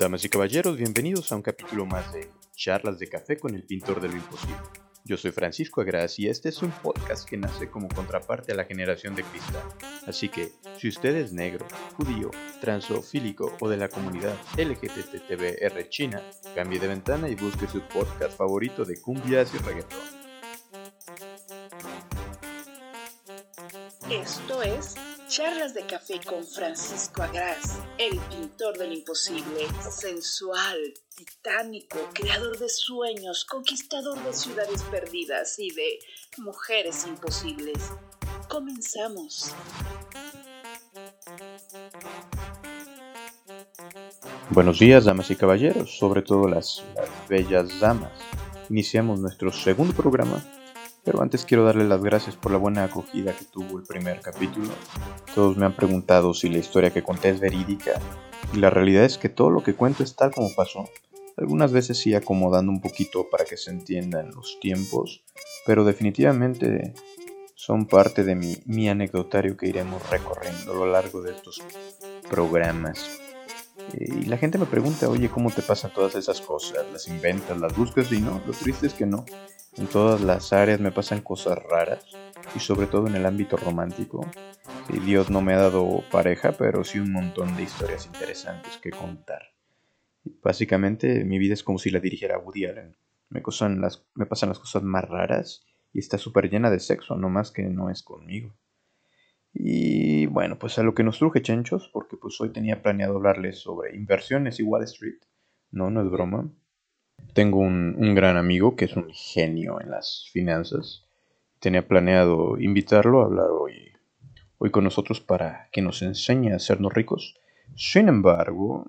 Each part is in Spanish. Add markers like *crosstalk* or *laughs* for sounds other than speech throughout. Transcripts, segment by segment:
Damas y caballeros, bienvenidos a un capítulo más de Charlas de Café con el Pintor de lo Imposible. Yo soy Francisco Agras y este es un podcast que nace como contraparte a la generación de cristal. Así que, si usted es negro, judío, transofílico o de la comunidad LGBTBR China, cambie de ventana y busque su podcast favorito de cumbias y reggaetón. Esto es Charlas de Café con Francisco Agras, el pintor del imposible, sensual, titánico, creador de sueños, conquistador de ciudades perdidas y de mujeres imposibles. Comenzamos. Buenos días, damas y caballeros, sobre todo las, las bellas damas. Iniciamos nuestro segundo programa pero antes quiero darle las gracias por la buena acogida que tuvo el primer capítulo. Todos me han preguntado si la historia que conté es verídica, y la realidad es que todo lo que cuento es tal como pasó. Algunas veces sí acomodando un poquito para que se entiendan los tiempos, pero definitivamente son parte de mi, mi anecdotario que iremos recorriendo a lo largo de estos programas. Y la gente me pregunta, oye, ¿cómo te pasan todas esas cosas? ¿Las inventas, las buscas? Y no, lo triste es que no. En todas las áreas me pasan cosas raras y sobre todo en el ámbito romántico. Sí, Dios no me ha dado pareja, pero sí un montón de historias interesantes que contar. Básicamente mi vida es como si la dirigiera Woody Allen. Me, las, me pasan las cosas más raras y está súper llena de sexo, no más que no es conmigo. Y bueno, pues a lo que nos truje chenchos, porque pues hoy tenía planeado hablarles sobre inversiones y Wall Street. No, no es broma. Tengo un, gran amigo que es un genio en las finanzas. Tenía planeado invitarlo a hablar hoy, hoy con nosotros para que nos enseñe a hacernos ricos. Sin embargo,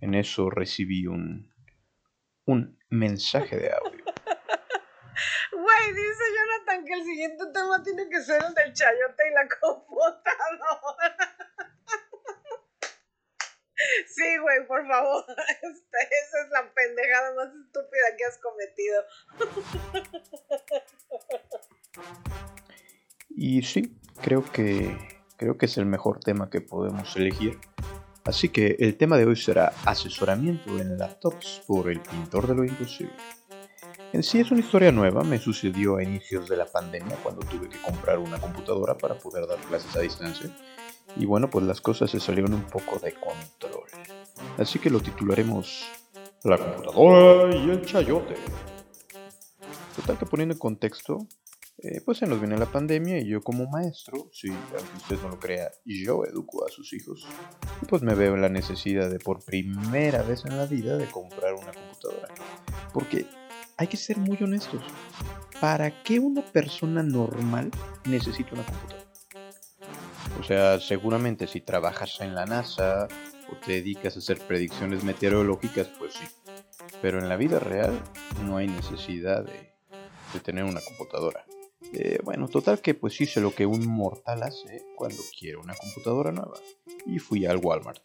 en eso recibí un, un mensaje de audio. *laughs* Güey, dice Jonathan que el siguiente tema tiene que ser el del chayote y la computadora. Sí, güey, por favor. *laughs* Este, esa es la pendejada más estúpida que has cometido. Y sí, creo que creo que es el mejor tema que podemos elegir. Así que el tema de hoy será asesoramiento en laptops por el pintor de lo imposible. En sí es una historia nueva, me sucedió a inicios de la pandemia cuando tuve que comprar una computadora para poder dar clases a distancia y bueno, pues las cosas se salieron un poco de control. Así que lo titularemos La computadora y el chayote. Total que poniendo en contexto, eh, pues se nos viene la pandemia y yo como maestro, si aunque usted no lo crea, yo educo a sus hijos. Y pues me veo en la necesidad de por primera vez en la vida de comprar una computadora. Porque hay que ser muy honestos. ¿Para qué una persona normal necesita una computadora? O sea, seguramente si trabajas en la NASA o te dedicas a hacer predicciones meteorológicas, pues sí. Pero en la vida real no hay necesidad de, tener una computadora. Eh, bueno, total que pues hice lo que un mortal hace cuando quiere una computadora nueva. Y fui al Walmart.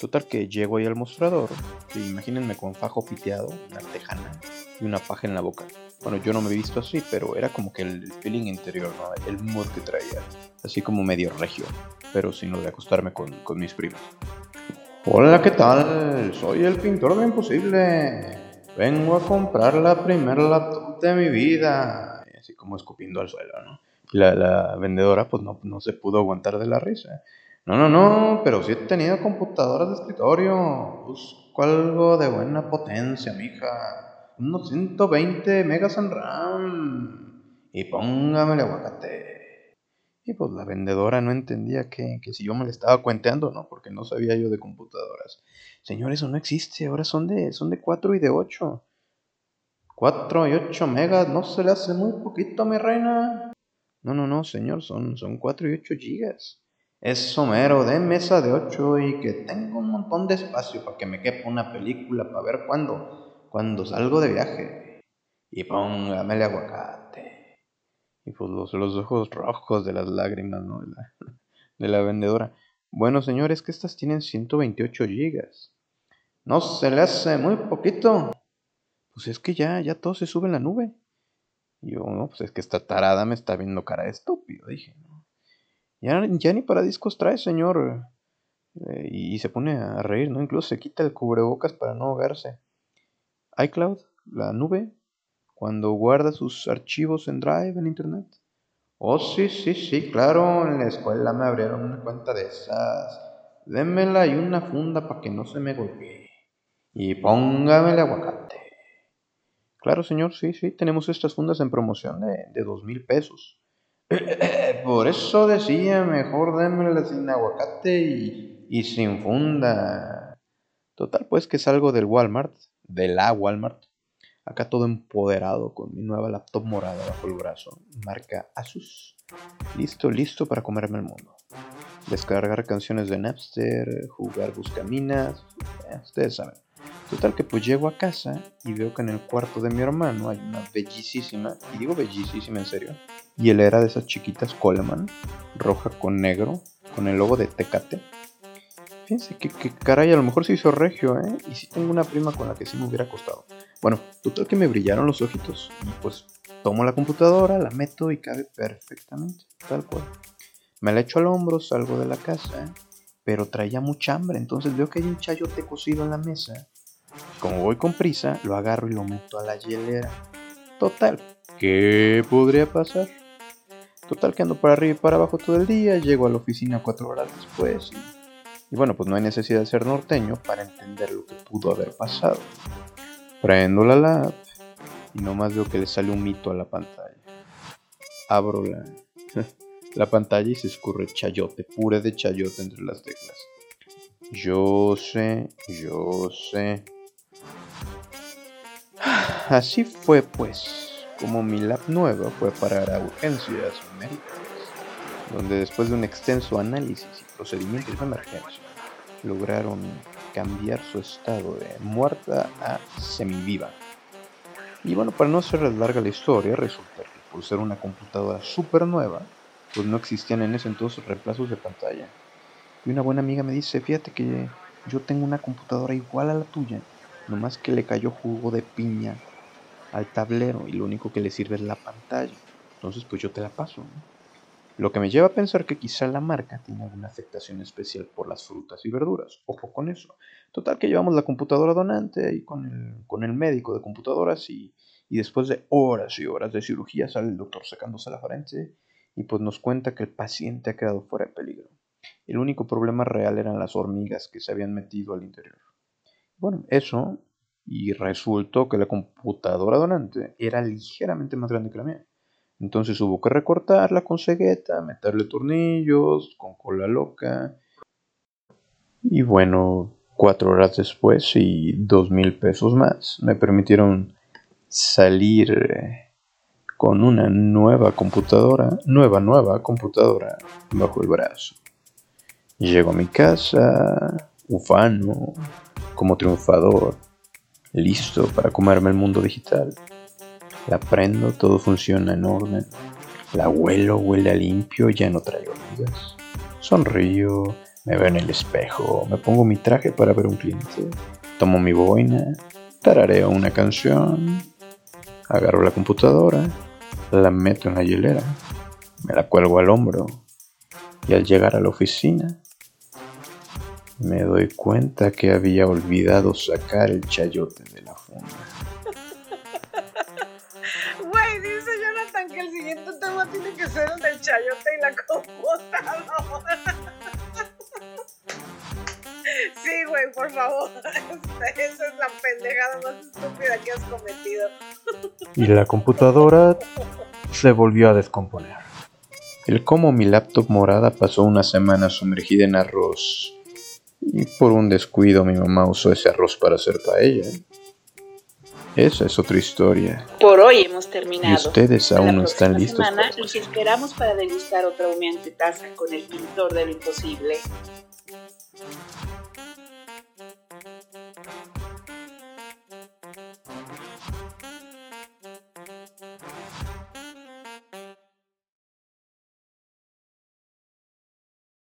Total que llego ahí al mostrador. Y imagínense con fajo piteado, una tejana y una paja en la boca. Bueno, yo no me he visto así, pero era como que el feeling interior, ¿no? El mood que traía. Así como medio regio, pero sin lo de acostarme con, con mis primos. Hola, ¿qué tal? Soy el pintor de imposible. Vengo a comprar la primera laptop de mi vida. así como escupiendo al suelo, ¿no? la, la vendedora pues no, no se pudo aguantar de la risa. No, no, no, pero sí he tenido computadoras de escritorio. Busco algo de buena potencia, mija unos 120 megas en RAM y póngame el aguacate. Y pues la vendedora no entendía que, que si yo me le estaba cuenteando, ¿no? Porque no sabía yo de computadoras. Señor, eso no existe, ahora son de, son de 4 y de 8. 4 y 8 megas, ¿no se le hace muy poquito, mi reina? No, no, no, señor, son, son 4 y 8 gigas. Es somero, de mesa de 8 y que tengo un montón de espacio para que me quepa una película para ver cuándo cuando salgo de viaje y póngame el aguacate. Y pues los, los ojos rojos de las lágrimas, ¿no? De la, de la vendedora. Bueno, señores, que estas tienen 128 gigas. ¿No se le hace muy poquito? Pues es que ya, ya todo se sube en la nube. Y yo, no, pues es que esta tarada me está viendo cara de estúpido, dije. ¿no? Ya, ya ni para discos trae, señor. Eh, y se pone a reír, ¿no? Incluso se quita el cubrebocas para no ahogarse. iCloud, la nube, cuando guarda sus archivos en Drive en Internet. Oh, sí, sí, sí, claro, en la escuela me abrieron una cuenta de esas. Démela y una funda para que no se me golpee. Y póngame el aguacate. Claro, señor, sí, sí, tenemos estas fundas en promoción de, de dos mil pesos. *clears throat* Por eso decía, mejor démela sin aguacate y, y sin funda. Total, pues que salgo del Walmart, de la Walmart. Acá todo empoderado con mi nueva laptop morada bajo el brazo, marca Asus. Listo, listo para comerme el mundo. Descargar canciones de Napster, jugar buscaminas, ustedes saben. Total que pues llego a casa y veo que en el cuarto de mi hermano hay una bellísima, y digo bellísima en serio, y él era de esas chiquitas Coleman, roja con negro, con el logo de Tecate. Fíjense que, que, caray, a lo mejor se hizo regio, ¿eh? Y sí tengo una prima con la que sí me hubiera costado. Bueno, total que me brillaron los ojitos. Y pues tomo la computadora, la meto y cabe perfectamente, tal cual. Me la echo al hombro, salgo de la casa, pero traía mucha hambre, entonces veo que hay un chayote cocido en la mesa como voy con prisa, lo agarro y lo meto a la hielera. Total, ¿qué podría pasar? Total que ando para arriba y para abajo todo el día, llego a la oficina cuatro horas después bueno, pues no hay necesidad de ser norteño para entender lo que pudo haber pasado. Prendo la lap y nomás veo que le sale un mito a la pantalla. Abro la, *laughs* la pantalla y se escurre chayote, pure de chayote entre las teclas. Yo sé, yo sé. *sighs* Así fue pues como mi lab nueva fue parar a urgencias médicas, donde después de un extenso análisis y procedimientos de emergencia, lograron cambiar su estado de muerta a semiviva. Y bueno, para no hacerles larga la historia, resulta que por ser una computadora súper nueva, pues no existían en ese entonces reemplazos de pantalla. Y una buena amiga me dice, fíjate que yo tengo una computadora igual a la tuya, nomás que le cayó jugo de piña al tablero y lo único que le sirve es la pantalla. Entonces pues yo te la paso. Lo que me lleva a pensar que quizá la marca tiene alguna afectación especial por las frutas y verduras. Ojo con eso. Total que llevamos la computadora donante ahí con el, con el médico de computadoras y, y después de horas y horas de cirugía sale el doctor sacándose la frente y pues nos cuenta que el paciente ha quedado fuera de peligro. El único problema real eran las hormigas que se habían metido al interior. Bueno, eso y resultó que la computadora donante era ligeramente más grande que la mía. Entonces hubo que recortarla con cegueta, meterle tornillos, con cola loca. Y bueno, cuatro horas después y dos mil pesos más me permitieron salir eh, con una nueva computadora, nueva, nueva computadora bajo el brazo. Llego a mi casa, ufano, como triunfador, listo para comerme el mundo digital. La prendo, todo funciona en orden. La huelo, huele a limpio, ya no traigo hormigas. Sonrío, me veo en el espejo, me pongo mi traje para ver un cliente, tomo mi boina, tarareo una canción, agarro la computadora, la meto en la hielera, me la cuelgo al hombro y al llegar a la oficina me doy cuenta que había olvidado sacar el chayote de la funda. Que el siguiente tema tiene que ser el del chayote y la computadora. *laughs* Sí, güey, por favor. *laughs* Esa es la pendejada más estúpida que has cometido. Y la computadora se volvió a descomponer. El cómo mi laptop morada pasó una semana sumergida en arroz y por un descuido mi mamá usó ese arroz para hacer paella. Esa es otra historia. Por hoy hemos terminado. Y ustedes aún no están listos. Semana los esperamos para degustar otra humeante taza con el pintor del imposible.